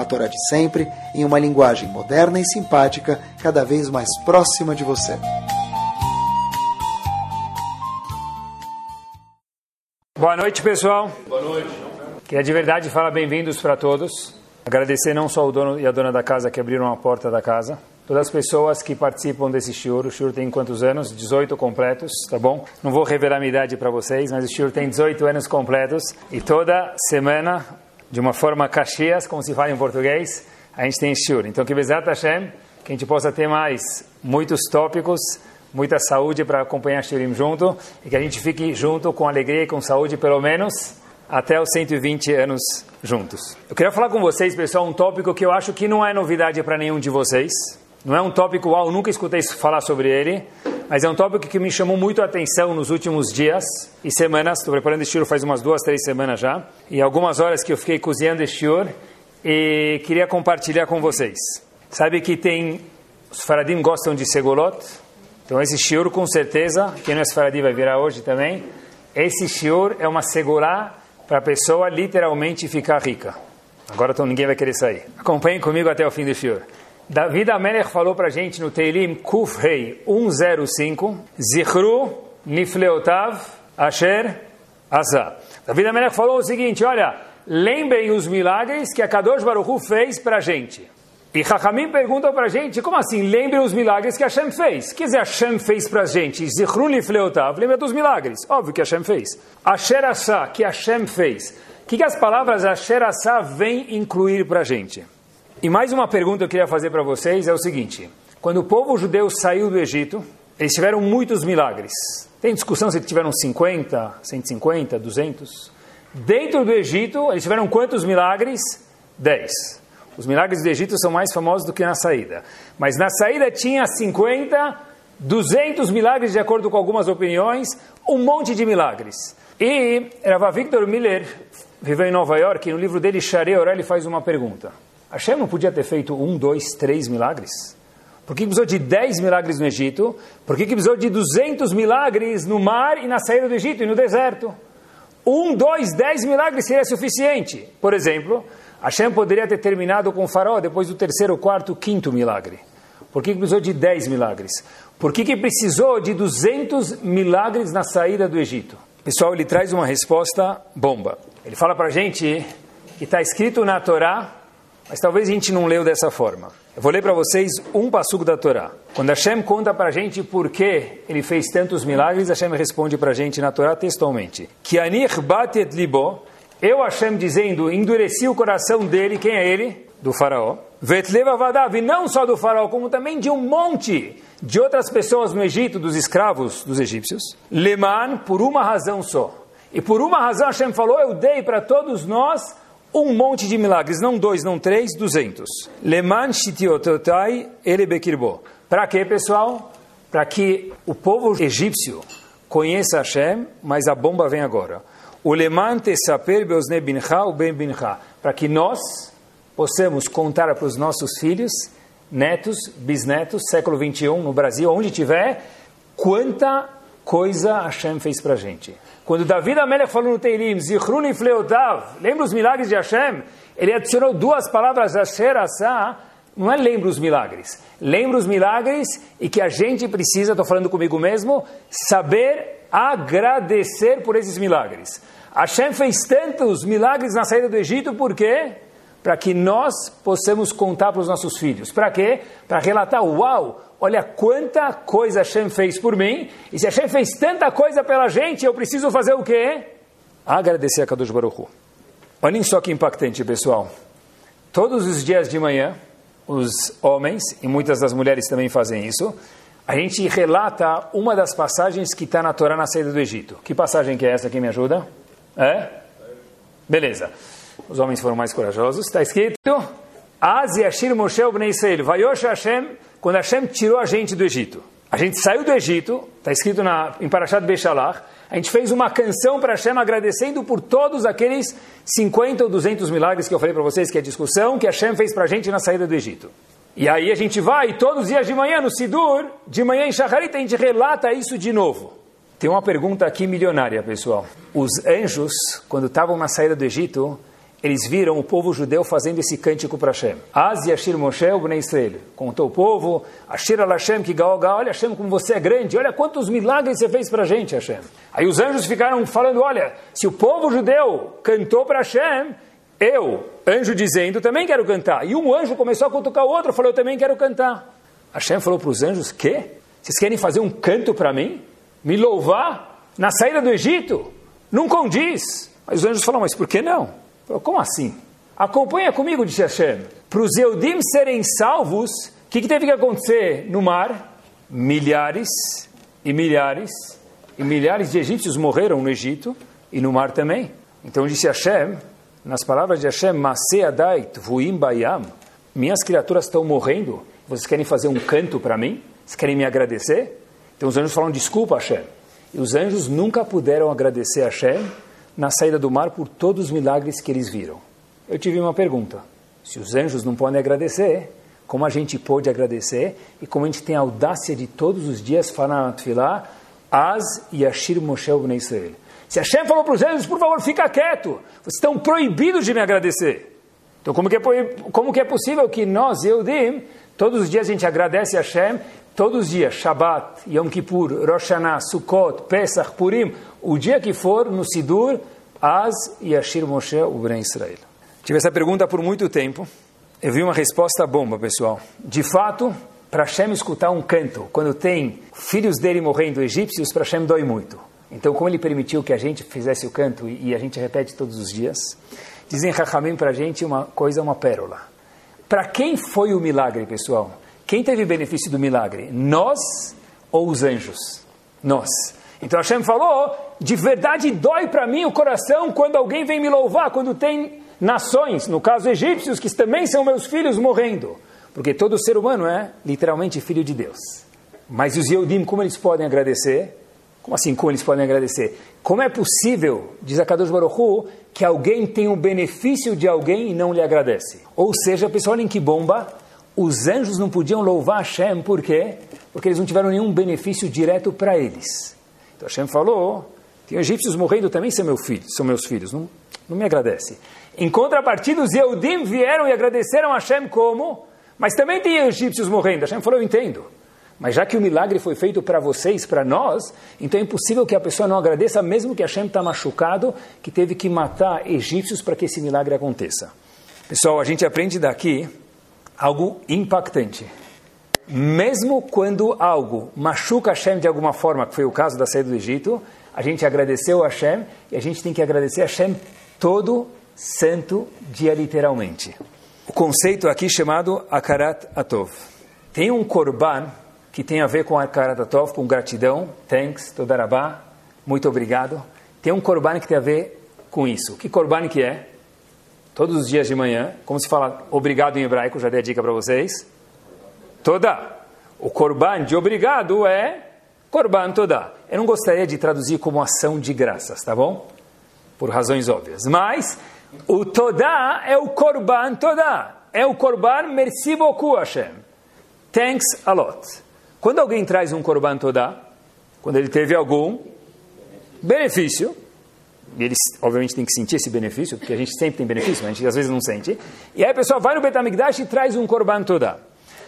a Torá de sempre, em uma linguagem moderna e simpática, cada vez mais próxima de você. Boa noite, pessoal. Boa noite. Queria de verdade falar bem-vindos para todos. Agradecer não só o dono e a dona da casa que abriram a porta da casa, todas as pessoas que participam desse shiur. O shiur tem quantos anos? 18 completos, tá bom? Não vou revelar a minha idade para vocês, mas o shiur tem 18 anos completos e toda semana de uma forma caxias, como se fala em português, a gente tem shiur. Então, que Bezat Hashem, que a gente possa ter mais muitos tópicos, muita saúde para acompanhar Shiurim junto, e que a gente fique junto com alegria e com saúde, pelo menos, até os 120 anos juntos. Eu queria falar com vocês, pessoal, um tópico que eu acho que não é novidade para nenhum de vocês. Não é um tópico, uau, nunca escutei falar sobre ele, mas é um tópico que me chamou muito a atenção nos últimos dias e semanas. Estou preparando este faz umas duas, três semanas já. E algumas horas que eu fiquei cozinhando este e queria compartilhar com vocês. Sabe que tem... Os faradim gostam de segolot. Então esse shiur, com certeza, quem não é faradim vai virar hoje também. Esse shiur é uma segolá para a pessoa literalmente ficar rica. Agora então ninguém vai querer sair. Acompanhem comigo até o fim do shiur. David Amelech falou para a gente no Teilim Kuf Rei 105, Zichru Nifleotav Asher Asa. David Amelech falou o seguinte, olha, lembrem os milagres que a Kadosh Baruch fez para a gente. E Chachamim pergunta para a gente, como assim, lembrem os milagres que Hashem fez? O que Hashem fez para a gente? Zichru Nifleotav, lembra dos milagres, óbvio que Hashem fez. Asher Asa, que Hashem fez. O que, que as palavras Asher Asa vêm incluir para a gente? E mais uma pergunta que eu queria fazer para vocês é o seguinte: quando o povo judeu saiu do Egito, eles tiveram muitos milagres. Tem discussão se tiveram 50, 150, 200. Dentro do Egito, eles tiveram quantos milagres? 10. Os milagres do Egito são mais famosos do que na saída. Mas na saída tinha 50, 200 milagres, de acordo com algumas opiniões, um monte de milagres. E Rav Victor Miller viveu em Nova York, e no livro dele, Share Orel, ele faz uma pergunta. Hashem não podia ter feito um, dois, três milagres? Por que precisou de dez milagres no Egito? Por que precisou de duzentos milagres no mar e na saída do Egito e no deserto? Um, dois, dez milagres seria suficiente. Por exemplo, Hashem poderia ter terminado com o faraó depois do terceiro, quarto, quinto milagre. Por que precisou de dez milagres? Por que, que precisou de duzentos milagres na saída do Egito? Pessoal, ele traz uma resposta bomba. Ele fala para a gente que está escrito na Torá mas talvez a gente não leu dessa forma. Eu vou ler para vocês um passugo da Torá. Quando Hashem conta para a gente por que ele fez tantos milagres, Hashem responde para a gente na Torá textualmente. Que anir batet libo, eu Hashem dizendo, endureci o coração dele, quem é ele? Do faraó. Vetleva vadav, e não só do faraó, como também de um monte de outras pessoas no Egito, dos escravos dos egípcios. Leman, por uma razão só. E por uma razão Hashem falou, eu dei para todos nós um monte de milagres, não dois, não três, duzentos. Leman shitiototai elebekirbo. Para quê, pessoal? Para que o povo egípcio conheça Hashem, mas a bomba vem agora. O leman tesaper beosne bincha o ben bincha. Para que nós possamos contar para os nossos filhos, netos, bisnetos, século 21 no Brasil, onde tiver, quanta coisa Hashem fez para a gente. Quando David Amelech falou no Teilim, Zichruni Fleotav, lembra os milagres de Hashem? Ele adicionou duas palavras, Asher Asa, não é lembra os milagres. Lembra os milagres e que a gente precisa, estou falando comigo mesmo, saber agradecer por esses milagres. Hashem fez tantos milagres na saída do Egito, por quê? Para que nós possamos contar para os nossos filhos. Para quê? Para relatar, uau, olha quanta coisa Hashem fez por mim, e se Hashem fez tanta coisa pela gente, eu preciso fazer o quê? Agradecer a Kadosh Baruch Hu. Olhem só que impactante, pessoal. Todos os dias de manhã, os homens, e muitas das mulheres também fazem isso, a gente relata uma das passagens que está na Torá na saída do Egito. Que passagem que é essa? Quem me ajuda? É? Beleza. Os homens foram mais corajosos. Está escrito Az Yashir Moshe Bnei Israel, Vayosh Hashem, quando Hashem tirou a gente do Egito. A gente saiu do Egito, está escrito na, em Parashat Bechalach, a gente fez uma canção para Hashem agradecendo por todos aqueles 50 ou 200 milagres que eu falei para vocês, que é a discussão que Hashem fez para a gente na saída do Egito. E aí a gente vai, todos os dias de manhã no Sidur, de manhã em Shacharit, a gente relata isso de novo. Tem uma pergunta aqui milionária, pessoal. Os anjos, quando estavam na saída do Egito, eles viram o povo judeu fazendo esse cântico para Hashem. Az Yashir Moshe Bnei Israel. Contou o povo, Ashir al Hashem que galga, olha Hashem como você é grande, olha quantos milagres você fez para a gente, Hashem. Aí os anjos ficaram falando, olha, se o povo judeu cantou para Hashem, eu, anjo dizendo, também quero cantar. E um anjo começou a cutucar o outro, falou, eu também quero cantar. Hashem falou para os anjos, que? Vocês querem fazer um canto para mim? Me louvar? Na saída do Egito? Não condiz. Mas os anjos falaram, mas por que não? Falou, como assim? Acompanha comigo, disse Hashem. Para os Eudim serem salvos, o que, que teve que acontecer no mar? Milhares e milhares e milhares de egípcios morreram no Egito e no mar também. Então disse Hashem, nas palavras de Hashem, vuim bayam, minhas criaturas estão morrendo, vocês querem fazer um canto para mim? Vocês querem me agradecer? Então os anjos falam, desculpa Hashem. E os anjos nunca puderam agradecer a Hashem na saída do mar por todos os milagres que eles viram. Eu tive uma pergunta. Se os anjos não podem agradecer, como a gente pode agradecer e como a gente tem a audácia de todos os dias falar na Tfilah, Az Yashir Moshe Bnei Israel. Se Hashem falou para os anjos, por favor, fica quieto, vocês estão proibidos de me agradecer. Então, como que é, como que é possível que nós, Eudim, todos os dias a gente agradece a Hashem, todos os dias, Shabbat, Yom Kippur, Rosh Hashanah, Sukkot, Pesach, Purim, o dia que for, no Sidur, Az Yashir Moshe Bnei Israel. Tive essa pergunta por muito tempo, eu vi uma resposta bomba, pessoal. De fato, para Hashem escutar um canto, quando tem filhos dele morrendo egípcios, para Hashem dói muito. Então, como ele permitiu que a gente fizesse o canto e a gente repete todos os dias, dizem Rahamim para a gente uma coisa, uma pérola. Para quem foi o milagre, pessoal? Quem teve benefício do milagre? Nós ou os anjos? Nós. Então Hashem falou, de verdade dói para mim o coração quando alguém vem me louvar, quando tem nações, no caso egípcios, que também são meus filhos morrendo. Porque todo ser humano é literalmente filho de Deus. Mas os Yehudim, como eles podem agradecer? Como assim, como eles podem agradecer? Como é possível, diz a Kadosh Baruch Hu, que alguém tem o benefício de alguém e não lhe agradece? Ou seja, pessoal, em que bomba, os anjos não podiam louvar Hashem, por quê? Porque eles não tiveram nenhum benefício direto para eles. Então Hashem falou, tem egípcios morrendo também são, meu filho, são meus filhos, não, não me agradece. Em contrapartida, os Yehudim vieram e agradeceram a Hashem como? Mas também tem egípcios morrendo. Hashem falou, eu entendo. Mas já que o milagre foi feito para vocês, para nós, então é impossível que a pessoa não agradeça, mesmo que Hashem está machucado, que teve que matar egípcios para que esse milagre aconteça. Pessoal, a gente aprende daqui algo impactante. Mesmo quando algo machuca Hashem de alguma forma, que foi o caso da saída do Egito, a gente agradeceu a Hashem e a gente tem que agradecer a Hashem todo santo dia, literalmente. O conceito aqui chamado Akarat Atov. Tem um korban que tem a ver com Akaratatov, com gratidão, thanks, todarabá, muito obrigado. Tem um korban que tem a ver com isso. Que korban que é? Todos os dias de manhã, como se fala obrigado em hebraico, já dei a dica para vocês. Toda. O korban de obrigado é korban toda. Eu não gostaria de traduzir como ação de graças, tá bom? Por razões óbvias. Mas o toda é o korban toda. É o korban merci beaucoup Hashem. Thanks a lot. Quando alguém traz um korban todá, quando ele teve algum benefício, e ele obviamente tem que sentir esse benefício, porque a gente sempre tem benefício, mas a gente às vezes não sente, e aí a pessoa vai no Betamigdash e traz um korban todá.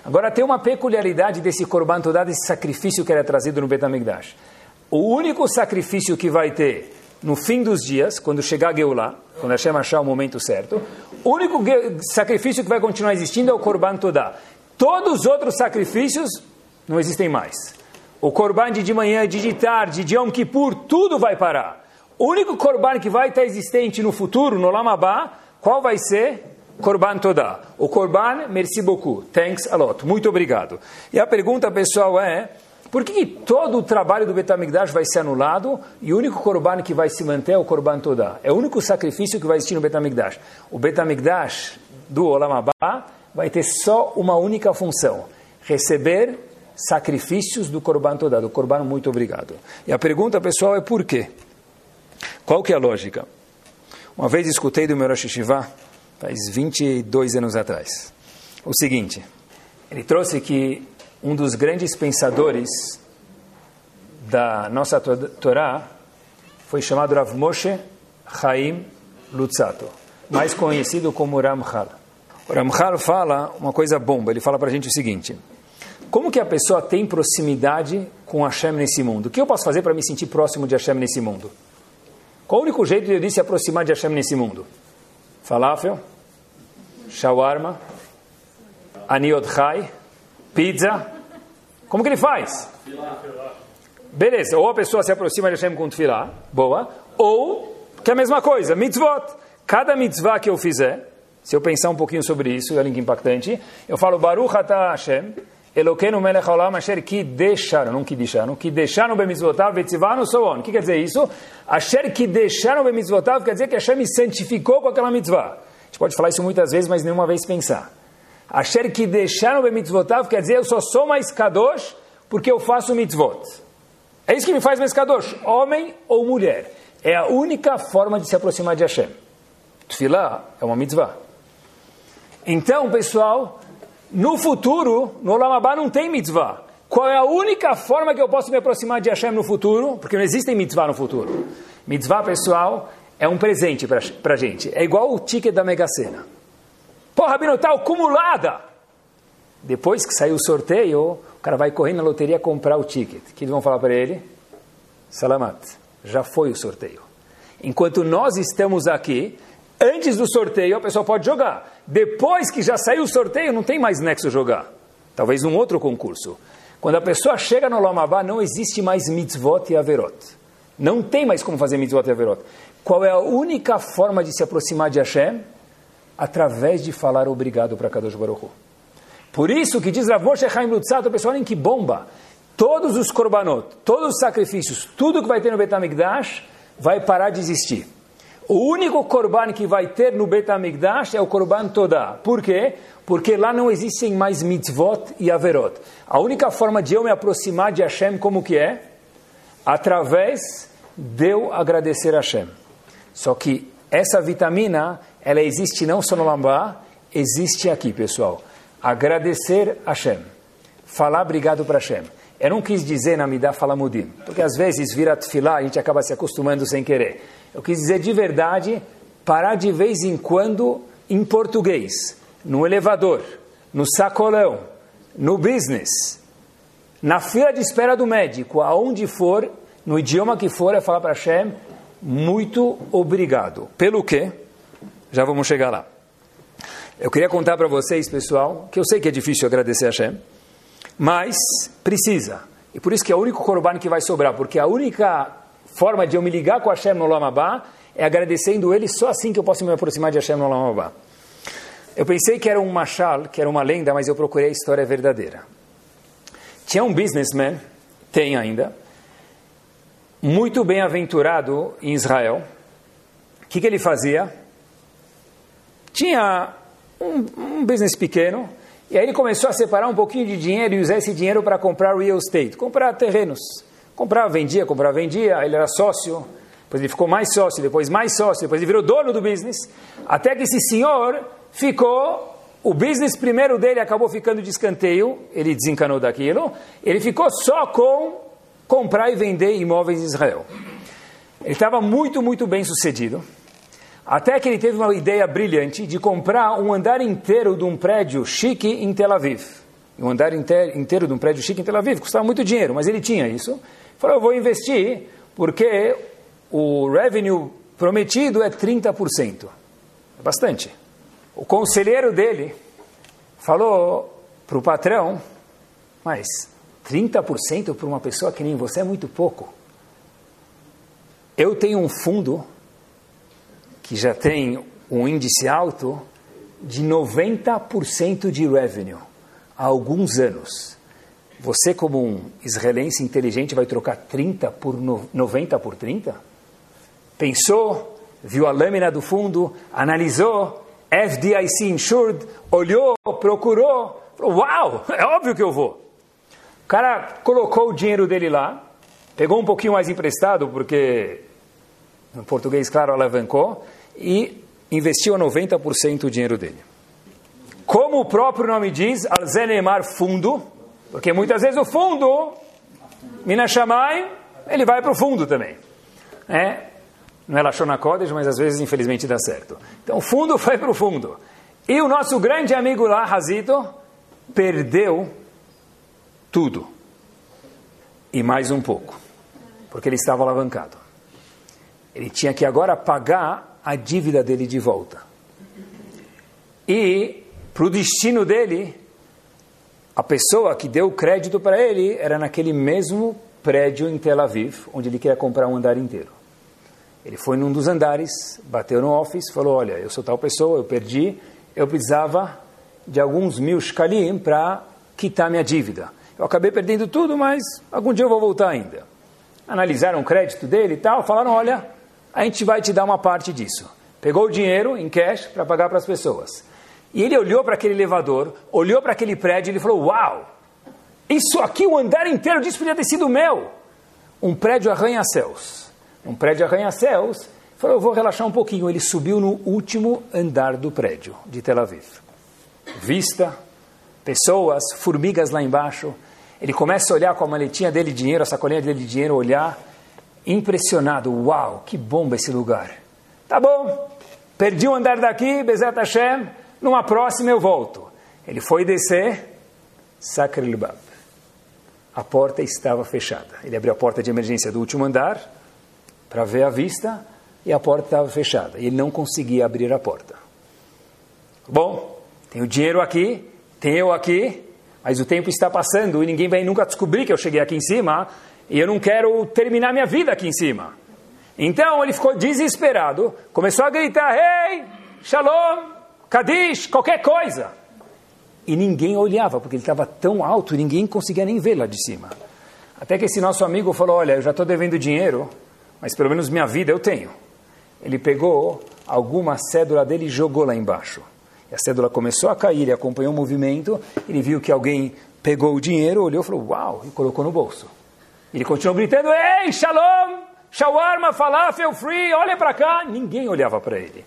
Agora tem uma peculiaridade desse korban todá, desse sacrifício que era trazido no Betamigdash. O único sacrifício que vai ter no fim dos dias, quando chegar a Geulah, quando Hashem achar o momento certo, o único sacrifício que vai continuar existindo é o korban todá. Todos os outros sacrifícios não existem mais. O Corban de manhã, de tarde, de Yom Kippur, tudo vai parar. O único Corban que vai estar existente no futuro, no Lamabá, qual vai ser? Corban Toda. O Corban, merci beaucoup. Thanks a lot. Muito obrigado. E a pergunta, pessoal, é... Por que todo o trabalho do Betamigdash vai ser anulado e o único Corban que vai se manter é o Corban Toda? É o único sacrifício que vai existir no Betamigdash. O Betamigdash do Olam Abba vai ter só uma única função: receber sacrifícios do Korban Todá, do Korban muito obrigado. E a pergunta, pessoal, é por quê? Qual que é a lógica? Uma vez escutei do meu Rosh Hashivá, faz 22 anos atrás, o seguinte, ele trouxe que um dos grandes pensadores da nossa Torá foi chamado Rav Moshe Chaim Lutzato, mais conhecido como Ramchal. O Ramchal fala uma coisa bomba, ele fala para a gente o seguinte, como que a pessoa tem proximidade com Hashem nesse mundo? O que eu posso fazer para me sentir próximo de Hashem nesse mundo? Qual o único jeito de eu se aproximar de Hashem nesse mundo? Falafel, shawarma, aniot chai, pizza. Como que ele faz? Beleza, ou a pessoa se aproxima de Hashem com tefilá, boa, ou, que é a mesma coisa, mitzvot. Cada mitzvah que eu fizer, se eu pensar um pouquinho sobre isso, um link impactante, eu falo, Baruch atah Hashem, Eloquenu melech haolam asher ki deixaram, não que deixaram, que deixaram bemitzvotav vetzivanu so on. O que quer dizer isso? Asher que deixaram bemitzvotav quer dizer que Hashem me santificou com aquela mitzvah. A gente pode falar isso muitas vezes, mas nenhuma vez pensar. Asher que deixaram bemitzvotav quer dizer eu só sou mais kadosh porque eu faço mitzvot. É isso que me faz mais kadosh, homem ou mulher. É a única forma de se aproximar de Hashem. Tfilah é uma mitzvah. Então, pessoal, no futuro, no Olam não tem mitzvah. Qual é a única forma que eu posso me aproximar de Hashem no futuro? Porque não existem mitzvah no futuro. Mitzvah, pessoal, é um presente para gente. É igual o ticket da Mega Sena. Porra, Rabino, está acumulada! Depois que sair o sorteio, o cara vai correndo na loteria comprar o ticket. O que eles vão falar para ele? Salamat, já foi o sorteio. Enquanto nós estamos aqui, Antes do sorteio, a pessoa pode jogar. Depois que já saiu o sorteio, não tem mais nexo jogar. Talvez num outro concurso. Quando a pessoa chega no Lamabá, não existe mais mitzvot e averot. Não tem mais como fazer mitzvot e averot. Qual é a única forma de se aproximar de Hashem? Através de falar obrigado para Kadosh Baruch Hu. Por isso que diz Rav Moshe Chaim Lutzato, pessoal, em que bomba. Todos os korbanot, todos os sacrifícios, tudo que vai ter no Betamigdash vai parar de existir. O único korban que vai ter no Betamigdash é o korban Todá. Por quê? Porque lá não existem mais mitzvot e averot. A única forma de eu me aproximar de Hashem como que é? Através de eu agradecer a Hashem. Só que essa vitamina, ela existe não só no Lambá, existe aqui, pessoal. Agradecer a Hashem. Falar obrigado para Hashem. Eu não quis dizer na Midah Falamudim, porque às vezes vira tefilá, a gente acaba se acostumando sem querer. Eu quis dizer de verdade, parar de vez em quando em português, no elevador, no sacolão, no business, na fila de espera do médico, aonde for, no idioma que for, é falar para Hashem, muito obrigado. Pelo quê? Já vamos chegar lá. Eu queria contar para vocês, pessoal, que eu sei que é difícil agradecer a Hashem, mas precisa. E por isso que é o único korban que vai sobrar, porque a única forma de eu me ligar com Hashem no Lamabá é agradecendo Ele, só assim que eu posso me aproximar de Hashem no Lamabá. Eu pensei que era um machal, que era uma lenda, mas eu procurei a história verdadeira. Tinha um businessman, tem ainda, muito bem aventurado em Israel. O que, que ele fazia? Tinha um, um business pequeno, e aí ele começou a separar um pouquinho de dinheiro e usar esse dinheiro para comprar real estate, comprar terrenos. Comprava, vendia, comprava, vendia, ele era sócio, depois ele ficou mais sócio, depois mais sócio, depois ele virou dono do business, até que esse senhor ficou, o business primeiro dele acabou ficando de escanteio, ele desencanou daquilo, ele ficou só com comprar e vender imóveis em Israel. Ele estava muito, muito bem sucedido, até que ele teve uma ideia brilhante de comprar um andar inteiro de um prédio chique em Tel Aviv. Um andar inteiro de um prédio chique em Tel Aviv, custava muito dinheiro, mas ele tinha isso. Falou, eu vou investir porque o revenue prometido é 30%. É bastante. O conselheiro dele falou para o patrão, mas 30% para uma pessoa que nem você é muito pouco. Eu tenho um fundo que já tem um índice alto de 90% de revenue há alguns anos. Você, como um israelense inteligente, vai trocar 30 por 90 por 30? Pensou, viu a lâmina do fundo, analisou, FDIC insured, olhou, procurou, falou, uau, é óbvio que eu vou. O cara colocou o dinheiro dele lá, pegou um pouquinho mais emprestado, porque em português, claro, alavancou, e investiu a 90% o dinheiro dele. Como o próprio nome diz, Alzenemar fundo, porque muitas vezes o fundo, Minashamai, ele vai para o fundo também. É, não é Lashon Kodesh, mas às vezes, infelizmente, dá certo. Então, o fundo foi para o fundo. E o nosso grande amigo lá, Razito, perdeu tudo. E mais um pouco. Porque ele estava alavancado. Ele tinha que agora pagar a dívida dele de volta. E, para o destino dele, a pessoa que deu crédito para ele era naquele mesmo prédio em Tel Aviv, onde ele queria comprar um andar inteiro. Ele foi num dos andares, bateu no office, falou: Olha, eu sou tal pessoa, eu perdi, eu precisava de alguns mil shkalim para quitar minha dívida. Eu acabei perdendo tudo, mas algum dia eu vou voltar ainda. Analisaram o crédito dele e tal, falaram: Olha, a gente vai te dar uma parte disso. Pegou o dinheiro em cash para pagar para as pessoas. E ele olhou para aquele elevador, olhou para aquele prédio e falou: Uau, isso aqui, o andar inteiro disso podia ter sido meu. Um prédio arranha-céus um prédio arranha-céus, falou, eu vou relaxar um pouquinho. Ele subiu no último andar do prédio de Tel Aviv. Vista, pessoas, formigas lá embaixo. Ele começa a olhar com a maletinha dele de dinheiro, a sacolinha dele de dinheiro, olhar, impressionado. Uau, que bomba esse lugar. Tá bom, perdi o um andar daqui, Bezat Hashem, numa próxima eu volto. Ele foi descer, Sakrilbab. A porta estava fechada. Ele abriu a porta de emergência do último andar, para ver a vista e a porta estava fechada. Ele não conseguia abrir a porta. Bom, tem o dinheiro aqui, tem eu aqui, mas o tempo está passando e ninguém vai nunca descobrir que eu cheguei aqui em cima e eu não quero terminar minha vida aqui em cima. Então ele ficou desesperado, começou a gritar: Hey, Shalom, Kadish, qualquer coisa. E ninguém olhava, porque ele estava tão alto, ninguém conseguia nem ver lá de cima. Até que esse nosso amigo falou: Olha, eu já estou devendo dinheiro, mas pelo menos minha vida eu tenho. Ele pegou alguma cédula dele e jogou lá embaixo. E a cédula começou a cair, ele acompanhou o movimento, ele viu que alguém pegou o dinheiro, olhou e falou, uau, e colocou no bolso. Ele continuou gritando, ei, shalom, shawarma, falafel free, olha para cá. Ninguém olhava para ele.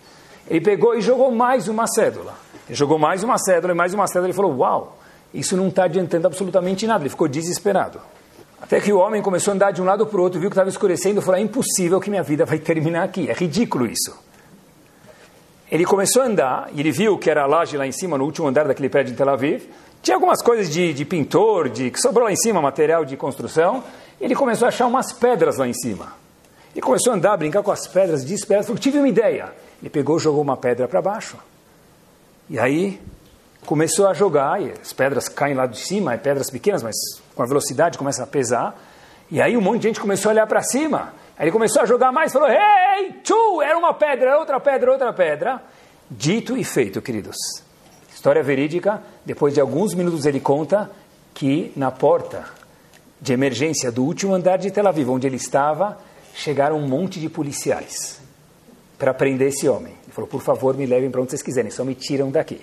Ele pegou e jogou mais uma cédula. Ele jogou mais uma cédula e mais uma cédula. Ele falou, uau, isso não está adiantando absolutamente nada. Ele ficou desesperado. Até que o homem começou a andar de um lado para o outro, viu que estava escurecendo, e falou: é impossível que minha vida vai terminar aqui, é ridículo isso. Ele começou a andar, e ele viu que era a laje lá em cima, no último andar daquele prédio em Tel Aviv. Tinha algumas coisas de, de pintor, de que sobrou lá em cima, material de construção. Ele começou a achar umas pedras lá em cima. Ele começou a andar, brincar com as pedras, desesperado, falou: tive uma ideia. Ele pegou, jogou uma pedra para baixo. E aí começou a jogar, e as pedras caem lá de cima, é pedras pequenas, mas com a velocidade começa a pesar. E aí um monte de gente começou a olhar para cima. Aí ele começou a jogar mais, falou: Hey, tu! Era uma pedra, outra pedra, outra pedra. Dito e feito, queridos. História verídica. Depois de alguns minutos ele conta que na porta de emergência do último andar de Tel Aviv, onde ele estava, chegaram um monte de policiais para prender esse homem. Ele falou: Por favor, me levem para onde vocês quiserem, só me tiram daqui.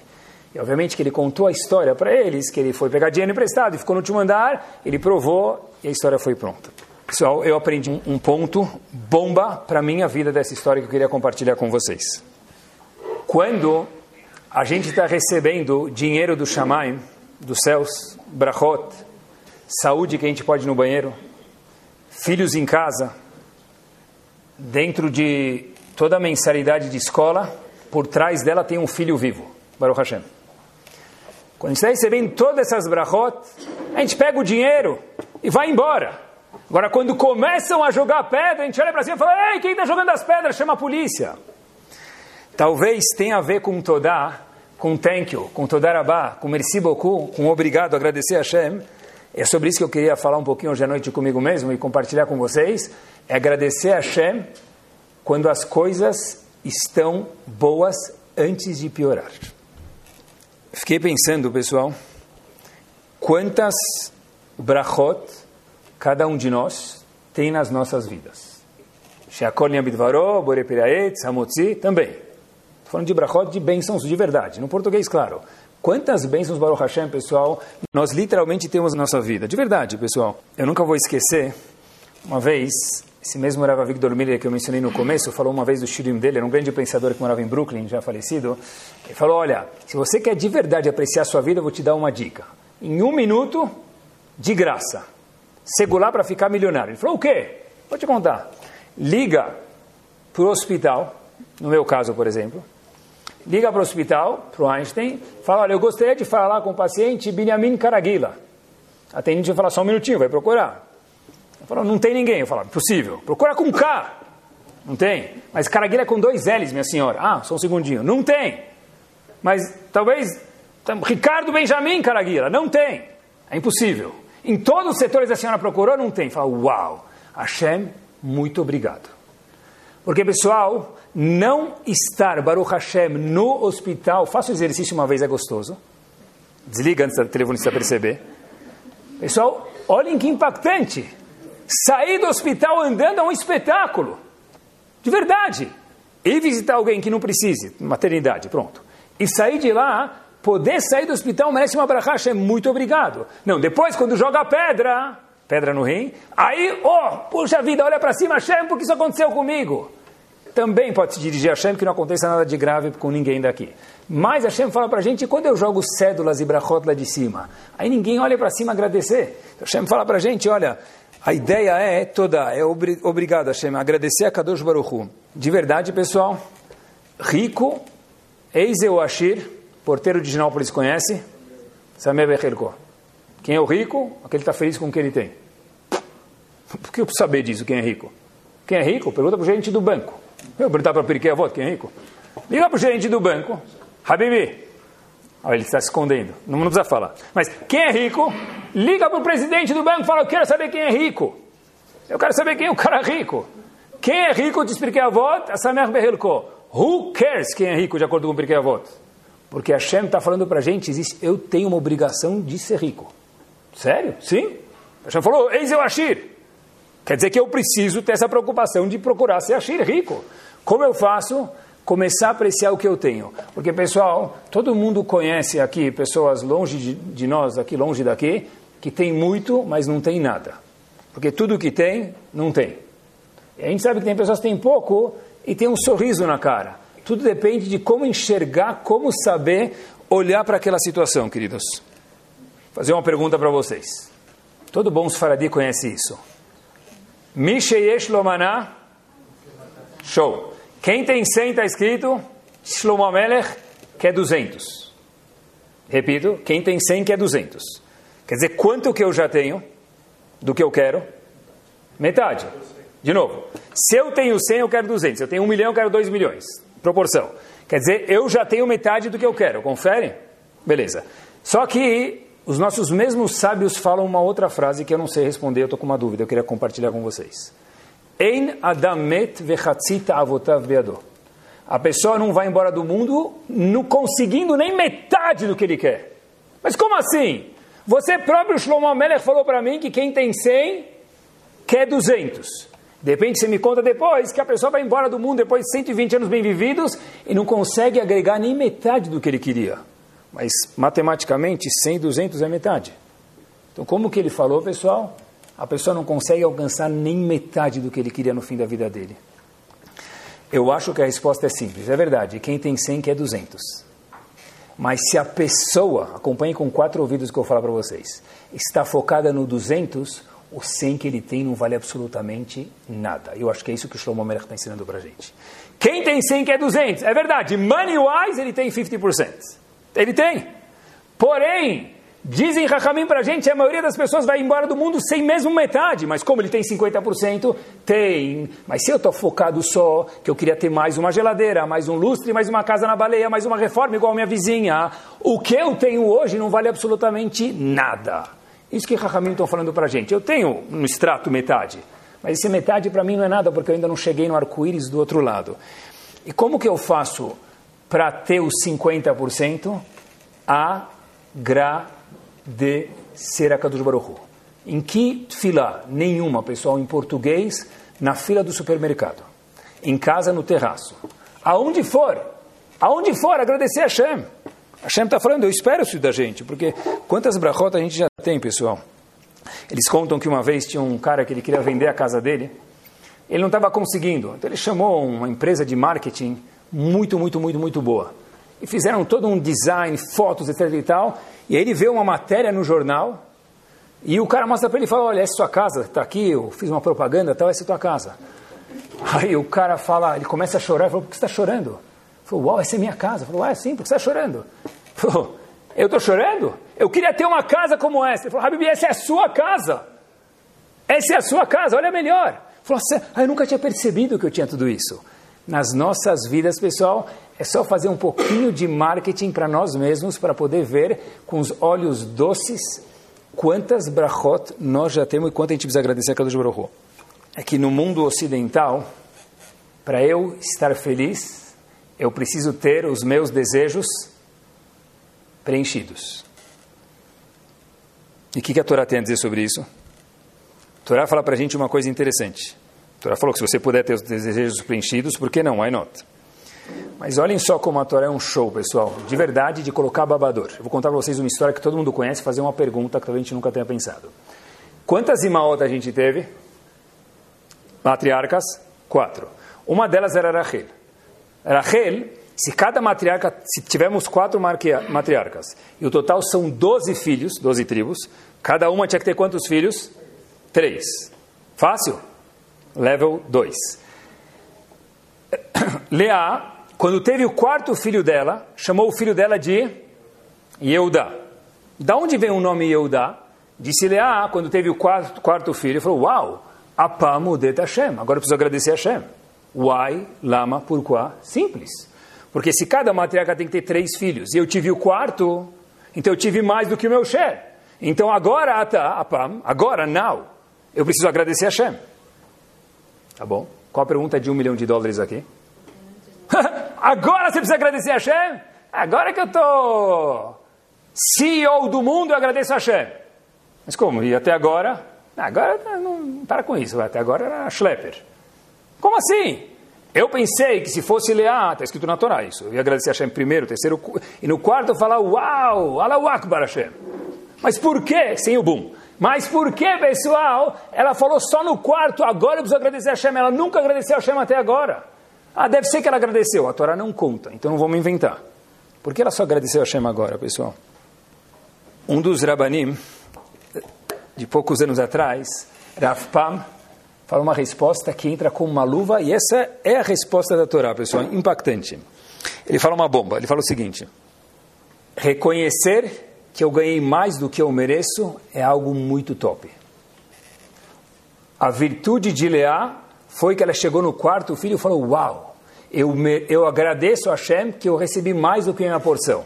E obviamente que ele contou a história para eles, que ele foi pegar dinheiro emprestado e ficou no último andar, ele provou e a história foi pronta. Pessoal, eu aprendi um, ponto bomba para minha vida dessa história que eu queria compartilhar com vocês. Quando a gente está recebendo dinheiro do Shamaim, dos céus, brachot, saúde que a gente pode ir no banheiro, filhos em casa, dentro de toda a mensalidade de escola, por trás dela tem um filho vivo, Baruch Hashem. Quando a gente está recebendo todas essas brachot, a gente pega o dinheiro e vai embora. Agora, quando começam a jogar pedra, a gente olha para cima e fala: Ei, quem está jogando as pedras? Chama a polícia. Talvez tenha a ver com Todá, com thank you, com Todarabá, com merci beaucoup, com obrigado, agradecer a Hashem. É sobre isso que eu queria falar um pouquinho hoje à noite comigo mesmo e compartilhar com vocês. É agradecer a Hashem quando as coisas estão boas antes de piorar. Fiquei pensando, pessoal, quantas brachot cada um de nós tem nas nossas vidas. Sheakol Yabidvaro, Borepiraet, Samotzi, também. Estou falando de brachot de bênçãos de verdade, no português, claro. Quantas bênçãos, Baruch Hashem, pessoal, nós literalmente temos na nossa vida. De verdade, pessoal. Eu nunca vou esquecer, uma vez, esse mesmo Rav Victor Miller que eu mencionei no começo, falou uma vez do shirim dele, era um grande pensador que morava em Brooklyn, já falecido. Ele falou, olha, se você quer de verdade apreciar a sua vida, eu vou te dar uma dica. Em um minuto, de graça. Segular para ficar milionário. Ele falou, o quê? Vou te contar. Liga para o hospital, no meu caso, por exemplo, liga para o hospital, para o Einstein, fala, olha, eu gostaria de falar com o paciente Benjamin Caraguila. Atendente vai falar, só um minutinho, vai procurar. Eu falo, não tem ninguém. Eu falo, impossível. Procura com K. Não tem. Mas Caraguila é com dois L's, minha senhora. Ah, só um segundinho. Não tem. Mas talvez Ricardo Benjamin Caraguila. Não tem. É impossível. Em todos os setores a senhora procurou, não tem. Fala, uau. Hashem, muito obrigado. Porque, pessoal, não estar, Baruch Hashem, no hospital, faça o exercício uma vez, é gostoso. Desliga antes da telefonista perceber. Pessoal, olhem que impactante. Sair do hospital andando é um espetáculo. De verdade. E visitar alguém que não precise, maternidade, pronto. E sair de lá, poder sair do hospital merece uma brachá, é muito obrigado. Não, depois quando joga pedra, pedra no rim, aí, oh, puxa vida, olha para cima, Hashem, porque isso aconteceu comigo. Também pode se dirigir a Hashem que não aconteça nada de grave com ninguém daqui. Mas Hashem fala para a gente, quando eu jogo cédulas e brachot lá de cima, aí ninguém olha para cima agradecer. Hashem fala para a gente, olha, a ideia é toda, é obri, obrigado Hashem, agradecer a Kadosh Baruchu. De verdade, pessoal, rico, Eiseu Ashir, porteiro de Ginópolis conhece? Sameh Bechelko. Quem é o rico? Aquele que está feliz com o que ele tem. Por que eu preciso saber disso, quem é rico? Quem é rico? Pergunta para o gerente do banco. Eu perguntar para o Periquê Avot, quem é rico? Liga para o gerente do banco. Habibi. Olha, ele está se escondendo. Não, não precisa falar. Mas quem é rico? Liga para o presidente do banco e fala, eu quero saber quem é rico. Eu quero saber quem é o cara rico. Quem é rico, eu te expliquei a voto, a Samer Behelko. Who cares quem é rico, de acordo com o Periquê Avot? Porque Hashem está falando para a gente, existe, eu tenho uma obrigação de ser rico. Sério? Sim. Hashem falou, eis eu Ashir. Quer dizer que eu preciso ter essa preocupação de procurar ser Ashir rico. Como eu faço? Começar a apreciar o que eu tenho. Porque, pessoal, todo mundo conhece aqui pessoas longe de, de nós, aqui longe daqui, que tem muito, mas não tem nada. Porque tudo que tem, não tem. E a gente sabe que tem pessoas que têm pouco e tem um sorriso na cara. Tudo depende de como enxergar, como saber olhar para aquela situação, queridos fazer uma pergunta para vocês. Todo bom Sfaradi conhece isso. Misheyesh Lomaná, show. Quem tem 100 está escrito, Shlomo Melech, que é 200. Repito, quem tem 100 que é 200. Quer dizer, quanto que eu já tenho do que eu quero? Metade. De novo, se eu tenho 100, eu quero 200. Se eu tenho 1 milhão, eu quero 2 milhões. Proporção. Quer dizer, eu já tenho metade do que eu quero. Confere? Beleza. Só que os nossos mesmos sábios falam uma outra frase que eu não sei responder, eu estou com uma dúvida, eu queria compartilhar com vocês. Ein adamet vechatzita avotav beado. A pessoa não vai embora do mundo não conseguindo nem metade do que ele quer. Mas como assim? Você próprio, Shlomo Amelech, falou para mim que quem tem 100 quer 200. De repente você me conta depois que a pessoa vai embora do mundo depois de 120 anos bem vividos e não consegue agregar nem metade do que ele queria. Mas matematicamente, 100, 200 é metade. Então, como que ele falou, pessoal? A pessoa não consegue alcançar nem metade do que ele queria no fim da vida dele. Eu acho que a resposta é simples, é verdade. Quem tem 100 quer 200. Mas se a pessoa, acompanhe com quatro ouvidos que eu falar para vocês, está focada no 200, o 100 que ele tem não vale absolutamente nada. Eu acho que é isso que o Shlomo Melech está ensinando para a gente. Quem tem 100 quer 200, é verdade. Money-wise, ele tem 50%. Ele tem. Porém, dizem Rahamim para a gente, a maioria das pessoas vai embora do mundo sem mesmo metade. Mas como ele tem 50%, tem. Mas se eu estou focado só, que eu queria ter mais uma geladeira, mais um lustre, mais uma casa na baleia, mais uma reforma igual a minha vizinha, o que eu tenho hoje não vale absolutamente nada. Isso que Rahamim estão falando para a gente. Eu tenho no extrato metade. Mas esse metade para mim não é nada, porque eu ainda não cheguei no arco-íris do outro lado. E como que eu faço para ter os 50%, agradecer a Kadosh Baruch Em que fila? Nenhuma, pessoal, em português, na fila do supermercado. Em casa, no terraço. Aonde for, Aonde for, agradecer a Hashem. Hashem está falando, eu espero isso da gente, porque quantas brachot a gente já tem, pessoal? Eles contam que uma vez tinha um cara que ele queria vender a casa dele, ele não estava conseguindo, então ele chamou uma empresa de marketing muito, muito, muito, muito boa. E fizeram todo um design, fotos, etc e tal, e aí ele vê uma matéria no jornal, e o cara mostra para ele e fala, olha, essa é sua casa, está aqui, eu fiz uma propaganda, tal, essa é tua casa. Aí o cara fala, ele começa a chorar, falou, por que você está chorando? Ele falou, uau, essa é minha casa. Falou, ah, é sim, por que você está chorando? Falou, eu estou chorando? Eu queria ter uma casa como essa. Ele falou, Habib, essa é a sua casa. Essa é a sua casa, olha melhor. Falou, ah, eu nunca tinha percebido que eu tinha tudo isso. Nas nossas vidas, pessoal, é só fazer um pouquinho de marketing para nós mesmos, para poder ver com os olhos doces quantas brachot nós já temos e quanto a gente precisa agradecer a Kadosh Baruch É que no mundo ocidental, para eu estar feliz, eu preciso ter os meus desejos preenchidos. E o que, que a Torá tem a dizer sobre isso? A Torá fala para a gente uma coisa interessante. Torá falou que se você puder ter os desejos preenchidos, por que não? Why not? Mas olhem só como a Torá é um show, pessoal. De verdade, de colocar babador. Eu vou contar para vocês uma história que todo mundo conhece fazer uma pergunta que a gente nunca tenha pensado. Quantas imaot a gente teve? Matriarcas? Quatro. Uma delas era Rachel. Rachel, se cada matriarca, se tivermos quatro matriarcas, e o total são doze filhos, doze tribos, cada uma tinha que ter quantos filhos? Três. Fácil? Level 2. Leá, quando teve o quarto filho dela, chamou o filho dela de Yehuda. Da onde vem o nome Yehuda? Disse Leá, quando teve o quarto, quarto filho, falou, uau, apamudet Hashem, agora eu preciso agradecer a Hashem. Why, lama, pourquoi? Simples. Porque se cada matriarca tem que ter três filhos, e eu tive o quarto, então eu tive mais do que o meu chefe. Então agora, ata, apam, agora, now, eu preciso agradecer a Hashem. Tá bom? Qual a pergunta de um milhão de dólares aqui? agora você precisa agradecer a Hashem? Agora que eu estou CEO do mundo, eu agradeço a Hashem. Mas como? E até agora? Agora não para com isso, até agora era Schlepper. Como assim? Eu pensei que se fosse Leá, está escrito na Torá isso, eu ia agradecer a Hashem primeiro, terceiro, e no quarto falar, uau, Allahu Akbar Hashem. Mas por que? Sem o boom. Mas por que, pessoal? Ela falou só no quarto, agora eu preciso agradecer a Hashem. Ela nunca agradeceu a Hashem até agora. Ah, deve ser que ela agradeceu. A Torá não conta, então não vamos inventar. Por que ela só agradeceu a Hashem agora, pessoal? Um dos Rabanim, de poucos anos atrás, Rav Pam, fala uma resposta que entra como uma luva, e essa é a resposta da Torá, pessoal, impactante. Ele fala uma bomba, ele fala o seguinte: reconhecer que eu ganhei mais do que eu mereço é algo muito top. A virtude de Leá foi que ela chegou no quarto, o filho falou: Uau, eu, me, eu agradeço a Hashem que eu recebi mais do que a minha porção.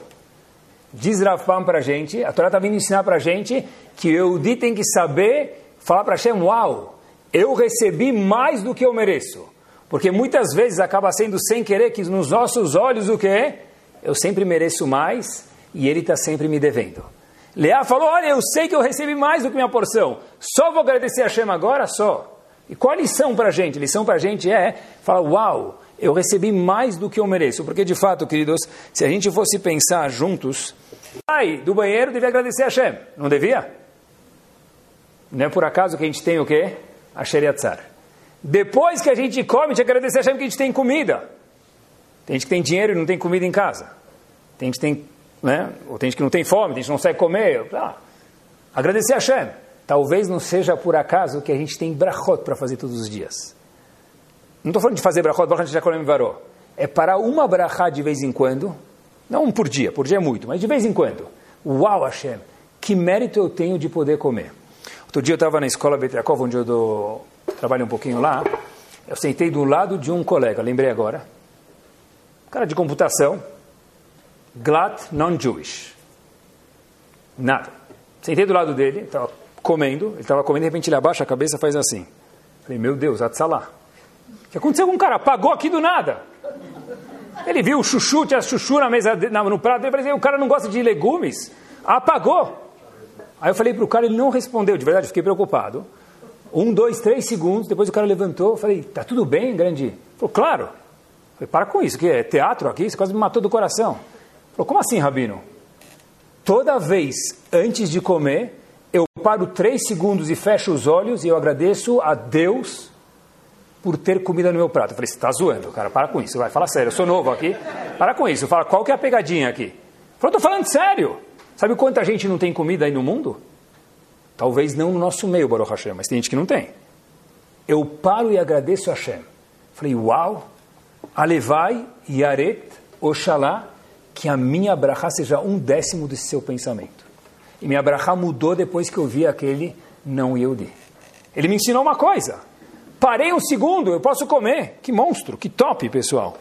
Diz Rafam para a gente, a Torá está vindo ensinar para a gente que eu tem que saber falar para Hashem: Uau, eu recebi mais do que eu mereço. Porque muitas vezes acaba sendo sem querer que nos nossos olhos o que? Eu sempre mereço mais e ele está sempre me devendo. Leá falou: Olha, eu sei que eu recebi mais do que minha porção, só vou agradecer a Hashem agora, só. E qual a lição para a gente? A lição para a gente é falar, uau, eu recebi mais do que eu mereço. Porque, de fato, queridos, se a gente fosse pensar juntos, sai do banheiro, devia agradecer a Hashem. Não devia? Não é por acaso que a gente tem o quê? A Sheriatzar. Depois que a gente come, gente agradecer a Hashem que a gente tem comida. Tem gente que tem dinheiro e não tem comida em casa. Tem gente que tem, né? Ou tem gente que não tem fome, tem gente que não sai comer. Ah, agradecer a Hashem. Talvez não seja por acaso que a gente tem brachot para fazer todos os dias. Não estou falando de fazer brachot, brachot de varó. É parar uma brachá de vez em quando, não um por dia, por dia é muito, mas de vez em quando. Uau, Hashem, que mérito eu tenho de poder comer. Outro dia eu estava na escola Betriakov, onde eu dou, trabalho um pouquinho lá. Eu sentei do lado de um colega, lembrei agora. cara de computação, glat non-Jewish. Nada. Sentei do lado dele, estava comendo, ele estava comendo, de repente ele abaixa a cabeça e faz assim. Falei, meu Deus, Atsalá. O que aconteceu com o cara? Apagou aqui do nada. Ele viu o chuchu, tinha chuchu na mesa, no prato dele, falei, o cara não gosta de legumes. Apagou. Aí eu falei para o cara, ele não respondeu, de verdade, fiquei preocupado. Um, dois, três segundos, depois o cara levantou, eu falei, tá tudo bem, grande? Ele falou, claro. falei, para com isso, que é teatro aqui? Você quase me matou do coração. Falou, como assim, Rabino? Toda vez antes de comer, eu paro três segundos e fecho os olhos e eu agradeço a Deus por ter comida no meu prato. Eu falei, você está zoando, cara, para com isso, vai, fala sério, eu sou novo aqui, para com isso, fala, qual que é a pegadinha aqui? Falou, estou falando sério. Sabe quanta gente não tem comida aí no mundo? Talvez não no nosso meio, Baruch Hashem, mas tem gente que não tem. Eu paro e agradeço a Hashem. Falei, uau, alevai, yaret, oxalá, que a minha brachá seja um décimo desse seu pensamento. E minha brachá mudou depois que eu vi aquele não Yehudi. Ele me ensinou uma coisa. Parei um segundo, eu posso comer. Que monstro, que top, pessoal.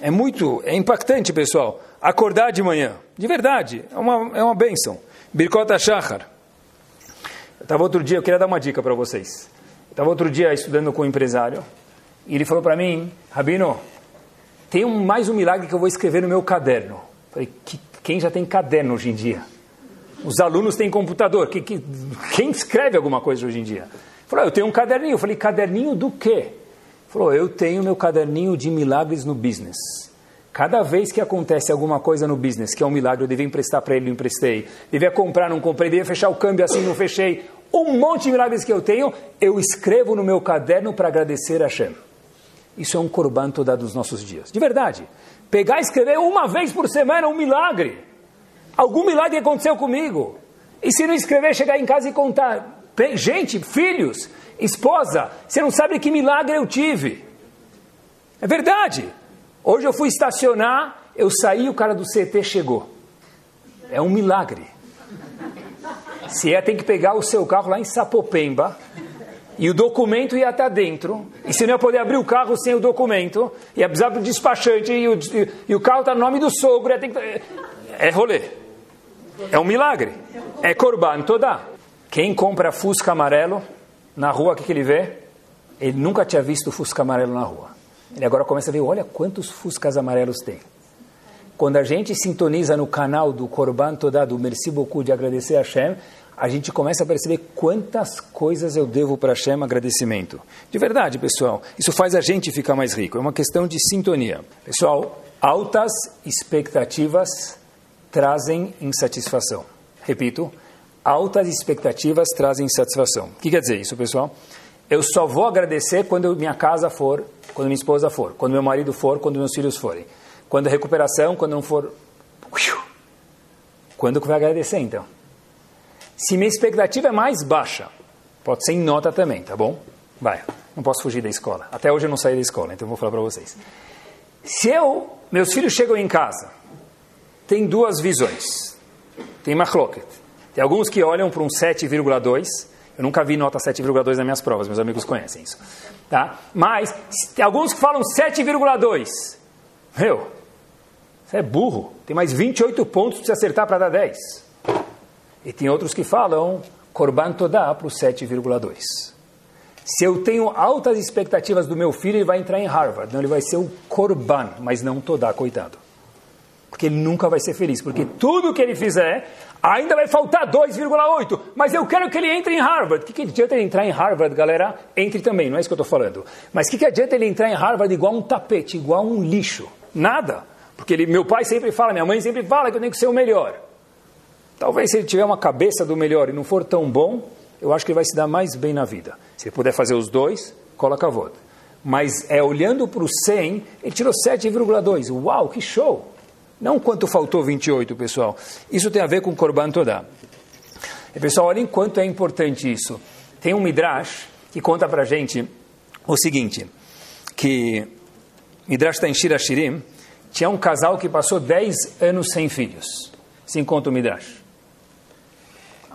É muito, é impactante, pessoal. Acordar de manhã. De verdade, é uma, é uma benção. Birkota Shachar. Estava outro dia, eu queria dar uma dica para vocês. Estava outro dia estudando com um empresário. E ele falou para mim, Rabino, tem um, mais um milagre que eu vou escrever no meu caderno. Falei, que, quem já tem caderno hoje em dia? Os alunos têm computador. Que, que, quem escreve alguma coisa hoje em dia? Falou, eu tenho um caderninho. Eu falei, caderninho do quê? Falou, eu tenho meu caderninho de milagres no business. Cada vez que acontece alguma coisa no business, que é um milagre, eu devia emprestar para ele, não emprestei. Devia comprar, não comprei. Devia fechar o câmbio assim, não fechei. Um monte de milagres que eu tenho, eu escrevo no meu caderno para agradecer a Hashem. Isso é um corban toda dos nossos dias. De verdade. Pegar e escrever uma vez por semana um milagre. Algum milagre aconteceu comigo. E se não escrever, chegar em casa e contar. Gente, filhos, esposa, você não sabe que milagre eu tive. É verdade. Hoje eu fui estacionar, eu saí, o cara do CT chegou. É um milagre. Você ia ter que pegar o seu carro lá em Sapopemba, e o documento ia estar dentro, e você não ia poder abrir o carro sem o documento, ia precisar do despachante, e o, e, e o carro está no nome do sogro, ia ter que... é rolê. É um milagre. É Corban toda. Quem compra Fusca amarelo, na rua, o que, que ele vê? Ele nunca tinha visto Fusca amarelo na rua. Ele agora começa a ver, olha quantos Fuscas amarelos tem. Quando a gente sintoniza no canal do Corban Todá, do Merci Beaucoup, de agradecer a Hashem, a gente começa a perceber quantas coisas eu devo para Hashem agradecimento. De verdade, pessoal, isso faz a gente ficar mais rico. É uma questão de sintonia. Pessoal, altas expectativas trazem insatisfação. Repito, altas expectativas trazem insatisfação. O que quer dizer isso, pessoal? Eu só vou agradecer quando minha casa for, quando minha esposa for, quando meu marido for, quando meus filhos forem. Quando a recuperação, quando não for. Quando que vai agradecer, então? Se minha expectativa é mais baixa, pode ser em nota também, tá bom? Vai, não posso fugir da escola. Até hoje eu não saí da escola, então vou falar para vocês. Se eu, meus filhos chegam em casa, tem duas visões. Tem machloket. Tem alguns que olham para um 7,2. Eu nunca vi nota 7,2 nas minhas provas, meus amigos conhecem isso. Tá? Mas tem alguns que falam 7,2. Meu, você é burro. Tem mais 28 pontos para você acertar para dar 10. E tem outros que falam Korban Todá para o 7,2. Se eu tenho altas expectativas do meu filho, ele vai entrar em Harvard. Não, ele vai ser o Korban, mas não Todá, coitado. Porque ele nunca vai ser feliz. Porque tudo que ele fizer, ainda vai faltar 2,8. Mas eu quero que ele entre em Harvard. O que, que adianta ele entrar em Harvard, galera? Entre também, não é isso que eu estou falando. Mas o que, que adianta ele entrar em Harvard igual um tapete, igual um lixo? Nada. Porque ele, meu pai sempre fala, minha mãe sempre fala que eu tenho que ser o melhor. Talvez se ele tiver uma cabeça do melhor e não for tão bom, eu acho que ele vai se dar mais bem na vida. Se ele puder fazer os dois, coloca a voto. Mas é olhando para o 100, ele tirou 7,2. Uau, que show! Não quanto faltou 28, pessoal. Isso tem a ver com Korban Todá. E, pessoal, olhem quanto é importante isso. Tem um Midrash que conta para gente o seguinte, que Midrash está em Shirashirim, tinha um casal que passou 10 anos sem filhos. Se encontra o Midrash.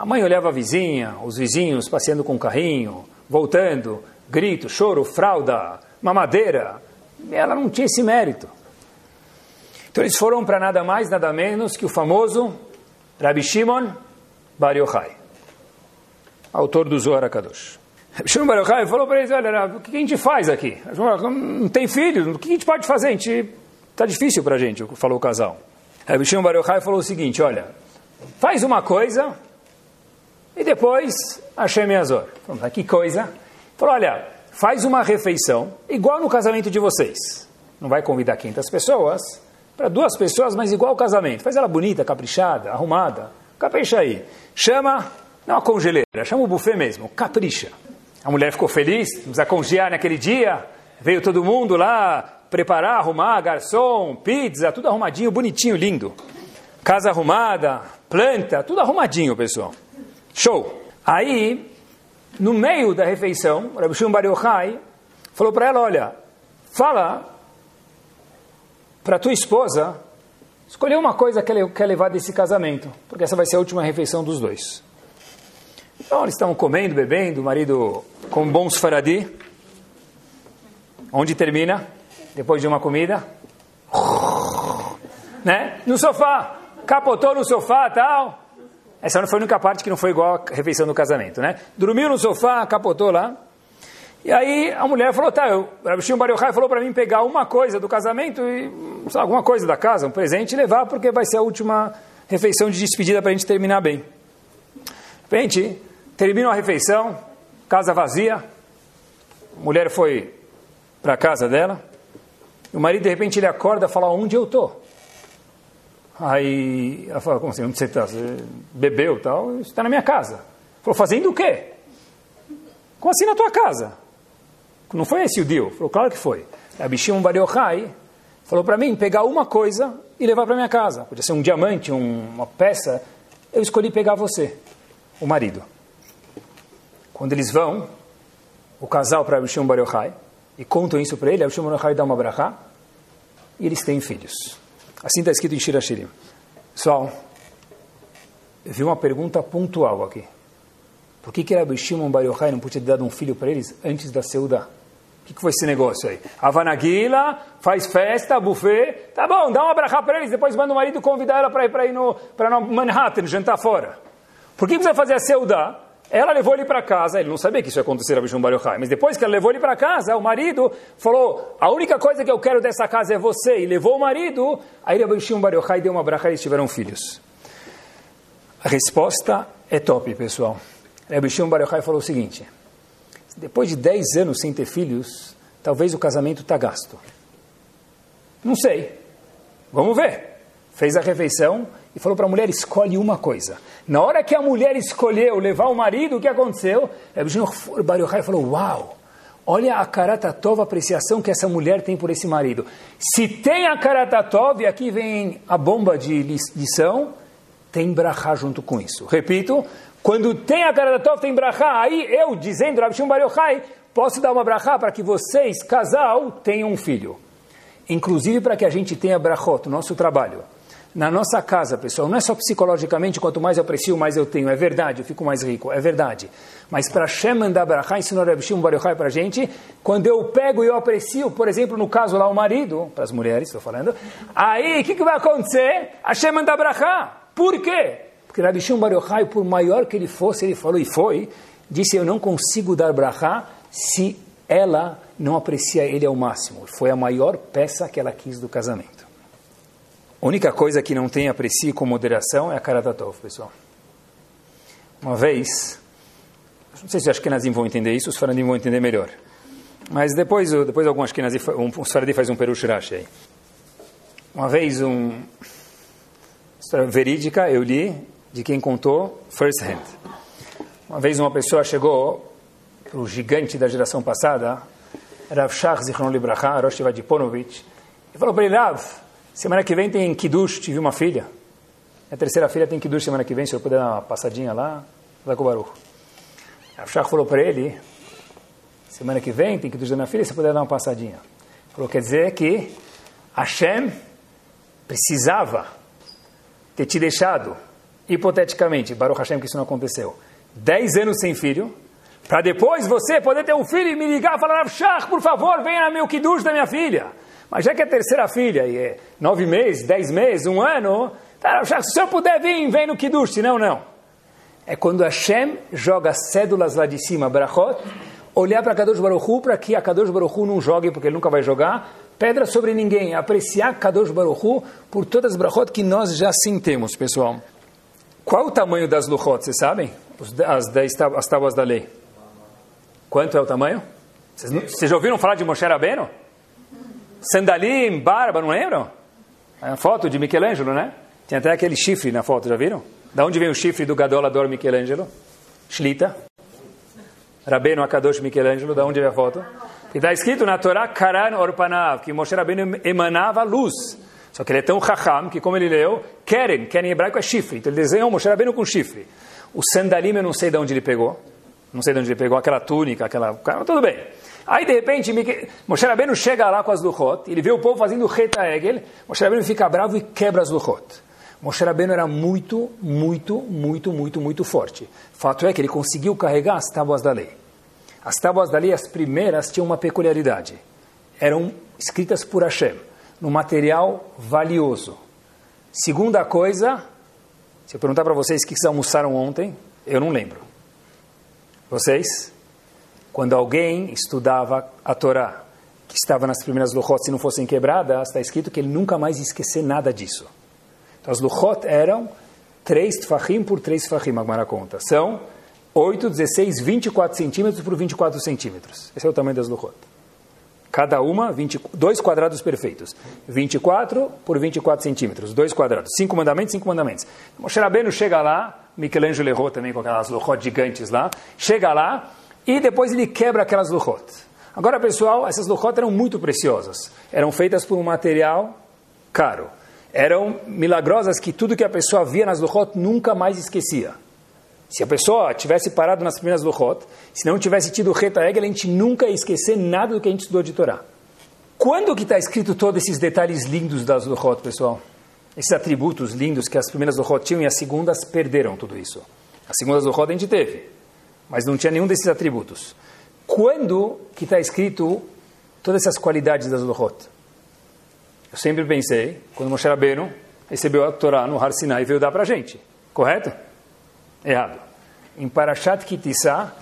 A mãe olhava a vizinha, os vizinhos passeando com o carrinho, voltando, grito, choro, fralda, mamadeira. Ela não tinha esse mérito. Então eles foram para nada mais, nada menos que o famoso Rabbi Shimon Bar Yochai, autor do Zohar HaKadosh. Rabbi Shimon Bar Yochai falou para eles, olha, o que a gente faz aqui? Não tem filhos, o que a gente pode fazer? Está difícil para a gente, falou o casal. Rabbi Shimon Bar Yochai falou o seguinte, olha, faz uma coisa e depois Hashem Azor. Falei, que coisa. Falou, olha, faz uma refeição, igual no casamento de vocês. não vai convidar 500 pessoas, para duas pessoas, mas igual ao casamento. Faz ela bonita, caprichada, arrumada. Capricha aí. Chama, não a congeleira, chama o buffet mesmo, capricha. A mulher ficou feliz, precisa congear naquele dia. Veio todo mundo lá preparar, arrumar, garçom, pizza, tudo arrumadinho, bonitinho, lindo. Casa arrumada, planta, tudo arrumadinho, pessoal. Show! Aí, no meio da refeição, Rabbi Shimon Bar Yochai falou para ela, olha, fala para tua esposa escolher uma coisa que ela quer levar desse casamento, porque essa vai ser a última refeição dos dois. Então eles estavam comendo, bebendo, o marido com bons faradi. Onde termina? Depois de uma comida? Né? No sofá. Capotou no sofá tal. Essa não foi a única parte que não foi igual a refeição do casamento, né? Dormiu no sofá, capotou lá. E aí a mulher falou, tá, o Rabi Shimon Bar falou para mim pegar uma coisa do casamento e alguma coisa da casa, um presente e levar, porque vai ser a última refeição de despedida para a gente terminar bem. De repente, termina a refeição, casa vazia, a mulher foi para a casa dela, o marido de repente ele acorda e fala, onde eu estou? Aí ela fala, como assim, onde você está? Você bebeu e tal? Está na minha casa. Falou, fazendo o quê? Como assim na tua casa? Não foi esse o deal? Falou, claro que foi. A Bishim Bar Yochai falou para mim pegar uma coisa e levar para minha casa. Podia ser um diamante, um, uma peça. Eu escolhi pegar você, o marido. Quando eles vão, o casal para Bishim Bar Yochai, e contam isso para ele, Bishim Bar Yochai dá uma brachá, e eles têm filhos. Assim está escrito em Shirashirim. Pessoal, eu vi uma pergunta pontual aqui. Por que que Rabbi Shimon Bar Yochai não podia ter dado um filho para eles antes da Seuda? O que, que foi esse negócio aí? Havanaguila, faz festa, buffet. Tá bom, dá uma brachá para eles, depois manda o marido convidar ela para ir para ir no, para Manhattan, jantar fora. Por que precisa fazer a Seuda? Ela levou ele para casa, ele não sabia que isso ia acontecer a Bishon Bar mas depois que ela levou ele para casa, o marido falou, a única coisa que eu quero dessa casa é você, e levou o marido, aí a Bishon Bar deu uma brachá e eles tiveram filhos. A resposta é top, pessoal. Rabbi Shimon Bar falou o seguinte, depois de 10 anos sem ter filhos, talvez o casamento está gasto. Não sei. Vamos ver. Fez a refeição e falou para a mulher, escolhe uma coisa. Na hora que a mulher escolheu levar o marido, o que aconteceu? Rabbi Shimon Bar Yochai falou, uau, olha a karatatov, a apreciação que essa mulher tem por esse marido. Se tem a karatatov, e aqui vem a bomba de lição, tem brachá junto com isso. Repito, quando tem a Tov, tem brachá, aí eu, dizendo, Rav Shimon Bar Yochai, posso dar uma brachá para que vocês, casal, tenham um filho. Inclusive para que a gente tenha brachot, no nosso trabalho. Na nossa casa, pessoal, não é só psicologicamente, quanto mais eu aprecio, mais eu tenho. É verdade, eu fico mais rico, é verdade. Mas para Shem mandar brachá, ensinou Rav Shimon Bar para a gente, quando eu pego e eu aprecio, por exemplo, no caso lá, o marido, para as mulheres, estou falando, aí, o que, que vai acontecer? Hashem manda brachá. Por quê? Porque Rabi Shimon Bar por maior que ele fosse, ele falou e foi, disse, eu não consigo dar brachá se ela não aprecia ele ao máximo. Foi a maior peça que ela quis do casamento. A única coisa que não tem aprecie com moderação é a cara da Tov, pessoal. Uma vez, não sei se os Ashkenazim vão entender isso, os Faradim vão entender melhor. Mas depois, depois algum Ashkenazim, um, os Faradim faz um perush rashi aí. Uma vez, um, história verídica, eu li, de quem contou first hand. Uma vez uma pessoa chegou para o gigante da geração passada, Rav Shach Zichron Libracha, Rosh Vadiponovich, e falou para ele, Rav, semana que vem tem Kiddush, tive uma filha. A terceira filha tem Kiddush semana que vem, se eu puder dar uma passadinha lá, vai com o Baruch. Rav Shach falou para ele, semana que vem tem Kiddush da minha filha, se eu puder dar uma passadinha. Falou, quer dizer que Hashem precisava ter te deixado hipoteticamente, Baruch Hashem, que isso não aconteceu, 10 anos sem filho, para depois você poder ter um filho e me ligar e falar, Shach, por favor, venha na meu kiddush da minha filha. Mas já que é terceira filha, e é nove meses, dez meses, um ano, tá, se senhor puder vir, vem no kiddush, senão não. É quando Hashem joga cédulas lá de cima, brachot, olhar para Kadosh Baruch Hu, para que a Kadosh Baruch Hu não jogue, porque ele nunca vai jogar, pedra sobre ninguém, apreciar Kadosh Baruch Hu por todas as brachot que nós já sentemos, pessoal. Qual o tamanho das luchot, vocês sabem? As, dez, as tábuas da lei. Quanto é o tamanho? Vocês, vocês já ouviram falar de Moshe Rabbeinu? Sandalim, barba, não lembram? É uma foto de Michelangelo, né? Tem até aquele chifre na foto, já viram? Da onde vem o chifre do gadolador Michelangelo? Shlita. Rabbeinu Akadosh Michelangelo, da onde vem a foto? E está escrito na Torá, Karan Orpanav, que Moshe Rabbeinu emanava luz. Só que ele é tão raham que, como ele leu, Keren, Keren em hebraico é chifre. Então ele desenhou Moshe Rabbeinu com chifre. O sandalim eu não sei de onde ele pegou. Não sei de onde ele pegou aquela túnica, aquela... Tudo bem. Aí, de repente, Moshe Rabbeinu chega lá com as luchot, ele vê o povo fazendo reta egel, Moshe Rabbeinu fica bravo e quebra as luchot. Moshe Rabbeinu era muito, muito, muito, muito, muito forte. Fato é que ele conseguiu carregar as tábuas da lei. As tábuas da lei, as primeiras, tinham uma peculiaridade. Eram escritas por Hashem, no material valioso. Segunda coisa, se eu perguntar para vocês o que vocês almoçaram ontem, eu não lembro. Vocês? Quando alguém estudava a Torá, que estava nas primeiras luchot, se não fossem quebradas, está escrito que ele nunca mais ia esquecer nada disso. Então as luchot eram três tfachim por três tfachim, a conta. São 8, 16, 24 centímetros por 24 centímetros. Esse é o tamanho das luchot. Cada uma, 20, dois quadrados perfeitos. 24 por 24 centímetros, dois quadrados. Cinco mandamentos, cinco mandamentos. Moshe Rabbeinu chega lá, Michelangelo errou também com aquelas luchot gigantes lá, chega lá e depois ele quebra aquelas luchot. Agora, pessoal, essas luchot eram muito preciosas. Eram feitas por um material caro. Eram milagrosas que tudo que a pessoa via nas luchot nunca mais esquecia. Se a pessoa tivesse parado nas primeiras luchot, se não tivesse tido reta egel, a gente nunca ia esquecer nada do que a gente estudou de Torá. Quando que está escrito todos esses detalhes lindos das luchot, pessoal? Esses atributos lindos que as primeiras luchot tinham e as segundas perderam tudo isso. As segundas luchot a gente teve, mas não tinha nenhum desses atributos. Quando que está escrito todas essas qualidades das luchot? Eu sempre pensei, quando Moshe Rabbeinu recebeu a Torá no Har Sinai, veio dar para a gente. Correto? Errado. Em Parashat Kitissá,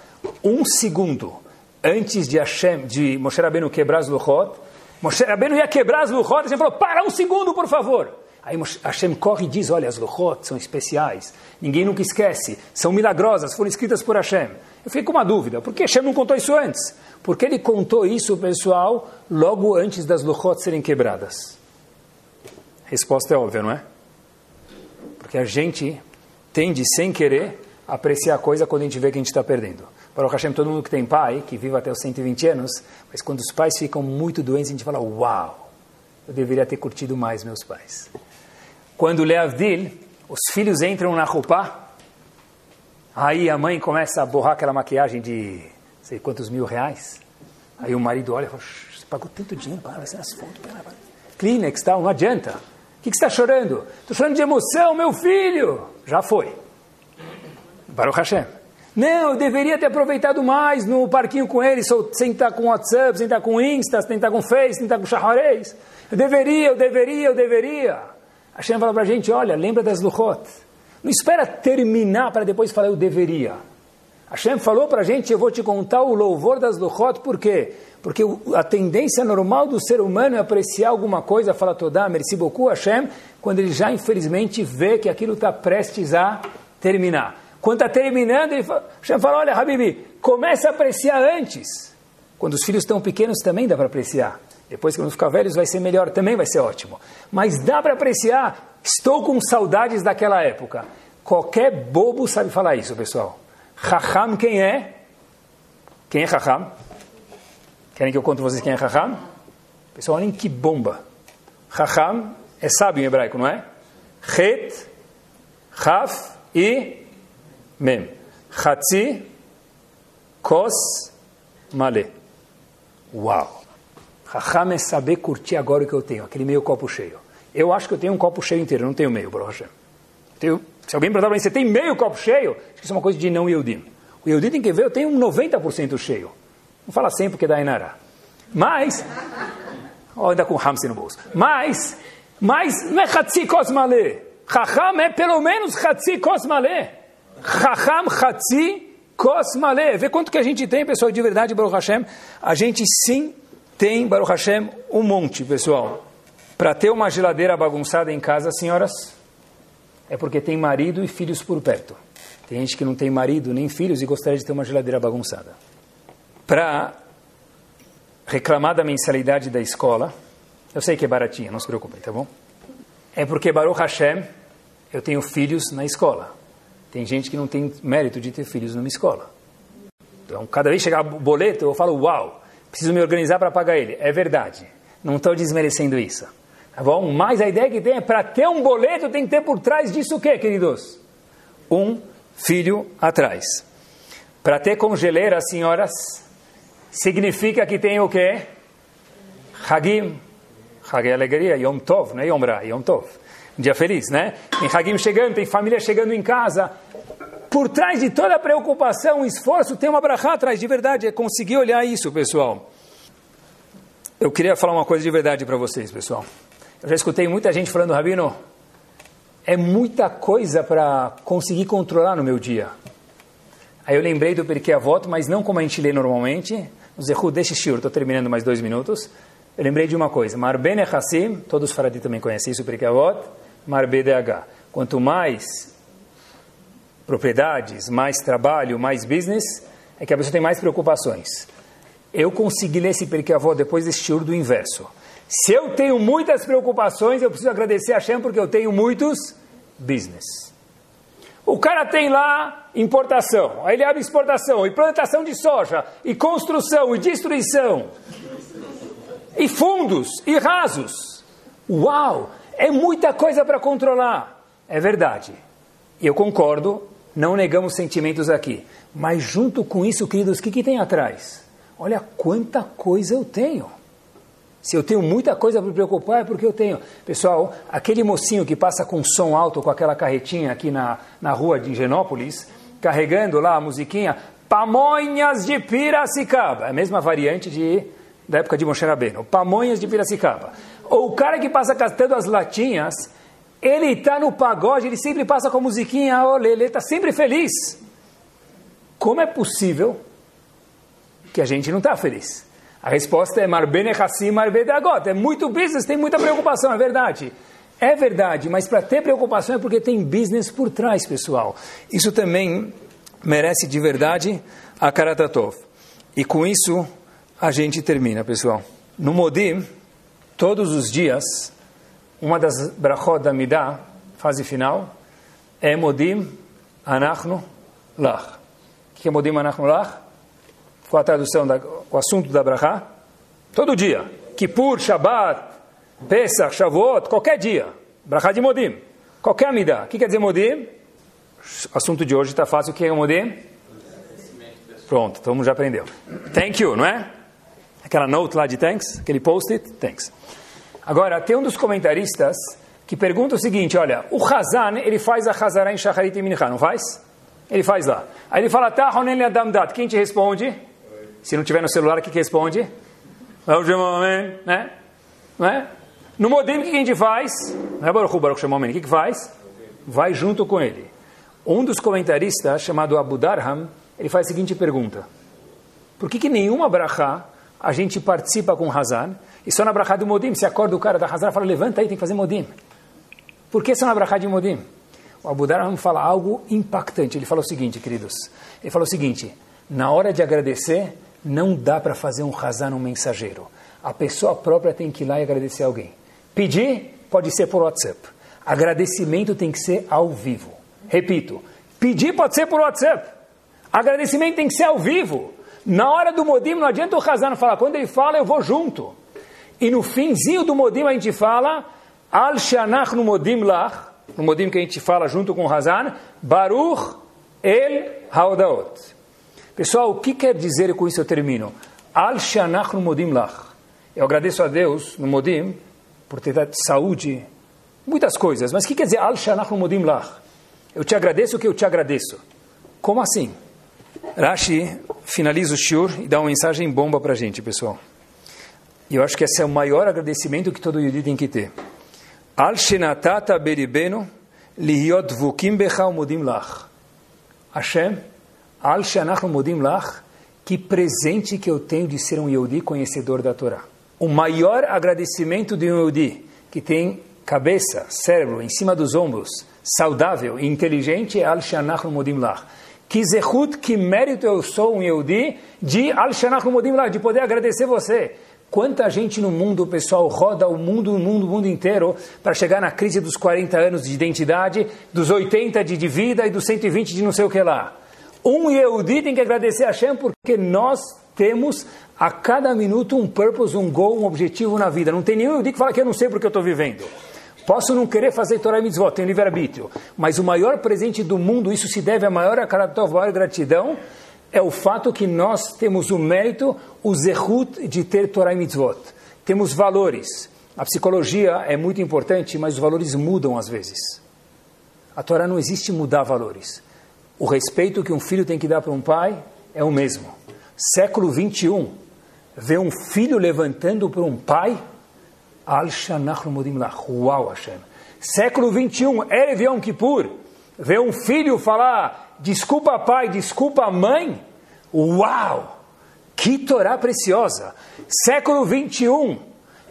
um segundo antes de, Hashem, de Moshe Rabbeinu quebrar as luchot, Moshe Rabbeinu ia quebrar as luchot, Hashem falou, para um segundo, por favor. Aí Hashem corre e diz, olha, as luchot são especiais, ninguém nunca esquece, são milagrosas, foram escritas por Hashem. Eu fiquei com uma dúvida, por que Hashem não contou isso antes? Porque ele contou isso, pessoal, logo antes das luchot serem quebradas. Resposta é óbvia, não é? Porque a gente tende, sem querer, a apreciar a coisa quando a gente vê que a gente está perdendo. Para o Hashem, todo mundo que tem pai, que vive até os 120 anos, mas quando os pais ficam muito doentes, a gente fala, uau, eu deveria ter curtido mais meus pais. Quando Leavdil, os filhos entram na roupa, aí a mãe começa a borrar aquela maquiagem de sei quantos mil reais. Aí o marido olha e fala, você pagou tanto dinheiro para fazer as fotos. Kleenex, tal, não adianta. O que, você está chorando? Estou chorando de emoção, meu filho. Já foi. Baruch Hashem. Não, eu deveria ter aproveitado mais no parquinho com ele, sem estar com WhatsApp, sem estar com Insta, sem estar com Face, sem estar com Shaharez. Eu deveria, eu deveria, eu deveria. Hashem fala para a gente, olha, lembra das Luchot. Não espera terminar para depois falar eu deveria. Hashem falou para a gente, eu vou te contar o louvor das Luchot, por quê? Porque a tendência normal do ser humano é apreciar alguma coisa, fala toda, merci beaucoup Hashem, quando ele já infelizmente vê que aquilo está prestes a terminar. Quando está terminando, ele fala, Hashem fala, olha Habibi, começa a apreciar antes. Quando os filhos estão pequenos também dá para apreciar. Depois quando ficar velhos vai ser melhor, também vai ser ótimo. Mas dá para apreciar, estou com saudades daquela época. Qualquer bobo sabe falar isso, pessoal. Raham quem é? Quem é Raham? Querem que eu conte vocês quem é Raham? Pessoal, olhem que bomba. Raham é sábio em hebraico, não é? Het, Haf e Mem. Hatzi, Kos, Malé. Uau! Raham é saber curtir agora o que eu tenho, aquele meio copo cheio. Eu acho que eu tenho um copo cheio inteiro, não tenho meio, Baruch Tenho, se alguém perguntar para mim, você tem meio copo cheio? Acho que isso é uma coisa de não Yehudim. O Yehudim tem que ver, eu tenho um 90% cheio. Não fala 100 porque dá Inara. Mas, oh, ainda com Hamsi no bolso. Mas, mas não é Hatzi Kosmale. Chacham é pelo menos Hatzi Kosmale. Chacham Hatzi Kosmale. Vê quanto que a gente tem, pessoal, de verdade, Baruch Hashem. A gente sim tem, Baruch Hashem, um monte, pessoal. Para ter uma geladeira bagunçada em casa, senhoras, é porque tem marido e filhos por perto. Tem gente que não tem marido nem filhos e gostaria de ter uma geladeira bagunçada para reclamar da mensalidade da escola, Eu sei que é baratinha, não se preocupem, tá bom? É porque Baruch Hashem, eu tenho filhos na escola. Tem gente que não tem mérito de ter filhos numa escola. Então, cada vez que chegar boleto, eu falo, uau, preciso me organizar para pagar ele. É verdade. Não estou desmerecendo isso. Tá bom? Mas a ideia que tem é para ter um boleto tem que ter por trás disso o quê, queridos? Um filho atrás. Para ter congeleira, senhoras, significa que tem o quê? Hagim. Hag é alegria, Yom Tov, não é Yom Ra, Yom Tov. Um dia feliz, né? Tem Hagim chegando, tem família chegando em casa. Por trás de toda preocupação, esforço, tem uma brachá atrás, de verdade. É conseguir olhar isso, pessoal. Eu queria falar uma coisa de verdade para vocês, pessoal. Eu já escutei muita gente falando, Rabino, é muita coisa para conseguir controlar no meu dia. Aí eu lembrei do Avot, mas não como a gente lê normalmente. O Zehu deixa shiur, estou terminando mais dois minutos. Eu lembrei de uma coisa. Marbene Hassim, todos os faradim também conhecem isso, Perkei Avot. Marbedh. Quanto mais propriedades, mais trabalho, mais business, é que a pessoa tem mais preocupações. Eu consegui ler esse Perkei Avot depois desse shiur do inverso. Se eu tenho muitas preocupações, eu preciso agradecer a Hashem porque eu tenho muitos business. O cara tem lá importação, aí ele abre exportação, e plantação de soja, e construção, e destruição, e fundos, e rasos. Uau! É muita coisa para controlar. É verdade. E eu concordo, não negamos sentimentos aqui. Mas junto com isso, queridos, o que, que tem atrás? Olha quanta coisa eu tenho. Se eu tenho muita coisa para me preocupar, é porque eu tenho. Pessoal, aquele mocinho que passa com som alto com aquela carretinha aqui na, na rua de Higienópolis, carregando lá a musiquinha, Pamonhas de Piracicaba. É a mesma variante de, da época de Moshe Rabbeinu. Pamonhas de Piracicaba. Ou o cara que passa cantando as latinhas, ele está no pagode, ele sempre passa com a musiquinha, olê, ele está sempre feliz. Como é possível que a gente não está feliz? A resposta é Marbene Hassim Marbedagot. É muito business, tem muita preocupação, é verdade. É verdade, mas para ter preocupação é porque tem business por trás, pessoal. Isso também merece de verdade a Karatatov. E com isso a gente termina, pessoal. No Modim, todos os dias, uma das brachot da Midah, fase final, é Modim Anachnu Lach. O que é Modim Anachnu Lach? Qual a tradução, da, o assunto da brachá? Todo dia. Kippur, Shabbat, Pesach, Shavuot, qualquer dia. Brachá de Modim. Qualquer Midah. O que quer dizer Modim? O assunto de hoje está fácil. O que é Modim? Pronto, todo mundo já aprendeu. Thank you, não é? Aquela note lá de thanks, aquele post-it, thanks. Agora, tem um dos comentaristas que pergunta o seguinte, olha, o Hazan, ele faz a Hazara em Shacharit e Mincha, não faz? Ele faz lá. Aí ele fala, tá, Ronen Adamdat. Quem te responde? Se não tiver no celular, o que, que responde? Né? Não é? No Modim, o que a gente faz? Não é Baruch Baruch Shemomem. O que, que faz? Vai junto com ele. Um dos comentaristas, chamado Abu Darham, ele faz a seguinte pergunta. Por que, que nenhuma brachá a gente participa com Hazan e só na brachá do Modim, se acorda o cara da Hazan e fala, levanta aí, tem que fazer Modim. Por que só na brachá de Modim? O Abu Darham fala algo impactante. Ele fala o seguinte, queridos. Ele fala o seguinte, na hora de agradecer, não dá para fazer um Hazan um mensageiro. A pessoa própria tem que ir lá e agradecer alguém. Pedir pode ser por WhatsApp. Agradecimento tem que ser ao vivo. Repito, pedir pode ser por WhatsApp. Agradecimento tem que ser ao vivo. Na hora do Modim, não adianta o Hazan falar. Quando ele fala, eu vou junto. E no finzinho do Modim a gente fala Al Shanach no Modim Lach, no Modim que a gente fala junto com o Hazan, Baruch El Haudaot. Pessoal, o que quer dizer com isso eu termino? Al Shanach no Modim Lach. Eu agradeço a Deus no Modim por ter dado saúde, muitas coisas, mas o que quer dizer Al Shanach no Modim Lach? Eu te agradeço o que eu te agradeço. Como assim? Rashi finaliza o shiur e dá uma mensagem bomba para gente, pessoal. E eu acho que esse é o maior agradecimento que todo Yudi tem que ter. Al shenatata beribeno lihiot vukim becha modim lach. Hashem, al shanach modim lach, que presente que eu tenho de ser um Yehudi conhecedor da Torá. O maior agradecimento de um Yehudi que tem cabeça, cérebro em cima dos ombros, saudável e inteligente é al shanach modim lach. Que zehut, que mérito eu sou um Yehudi de al shanach modim lach, de poder agradecer você. Quanta gente no mundo, pessoal, roda o mundo, o mundo, o mundo inteiro para chegar na crise dos 40 anos de identidade, dos 80 de, vida e dos 120 de não sei o que lá. Um Yehudi tem que agradecer a Hashem porque nós temos a cada minuto um purpose, um goal, um objetivo na vida. Não tem nenhum Yehudi que fala que eu não sei porque eu estou vivendo. Posso não querer fazer Torah e Mitzvot, tenho livre-arbítrio. Mas o maior presente do mundo, isso se deve à maior, a maior gratidão, é o fato que nós temos o mérito, o zehut de ter Torah e Mitzvot. Temos valores. A psicologia é muito importante, mas os valores mudam às vezes. A Torá não existe mudar valores. O respeito que um filho tem que dar para um pai é o mesmo. Século 21, ver um filho levantando para um pai, Uau, Hashem. Século 21, Erev Yom Kippur, ver um filho falar desculpa pai, desculpa mãe, uau! Que Torá preciosa! Século 21,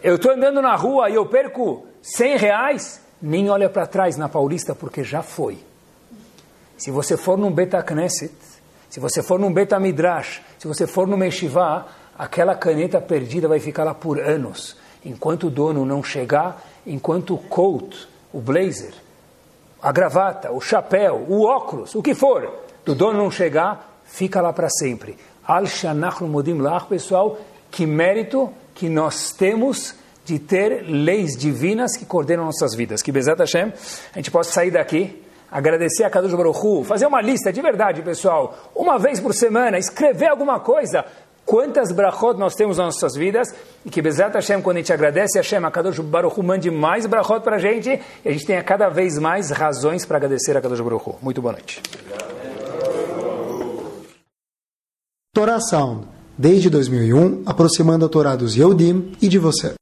eu estou andando na rua e eu perco 100 reais, nem olha para trás na Paulista porque já foi. Se você for num Beta Knesset, se você for num Beta Midrash, se você for no Meshivá, aquela caneta perdida vai ficar lá por anos, enquanto o dono não chegar, enquanto o coat, o blazer, a gravata, o chapéu, o óculos, o que for, do dono não chegar, fica lá para sempre. Al Shanach Modim Lach, pessoal, que mérito que nós temos de ter leis divinas que coordenam nossas vidas. Que Bezat Hashem, a gente possa sair daqui, agradecer a Kadosh Baruch Hu, fazer uma lista de verdade, pessoal, uma vez por semana, escrever alguma coisa, quantas brachot nós temos nas nossas vidas, e que Bezat Hashem, quando a gente agradece a Hashem, a Kadosh Baruch Hu mande mais brachot para a gente, e a gente tenha cada vez mais razões para agradecer a Kadosh Baruch Hu. Muito boa noite. Torá Sound, desde 2001, aproximando a Torá dos Yehudim e de você.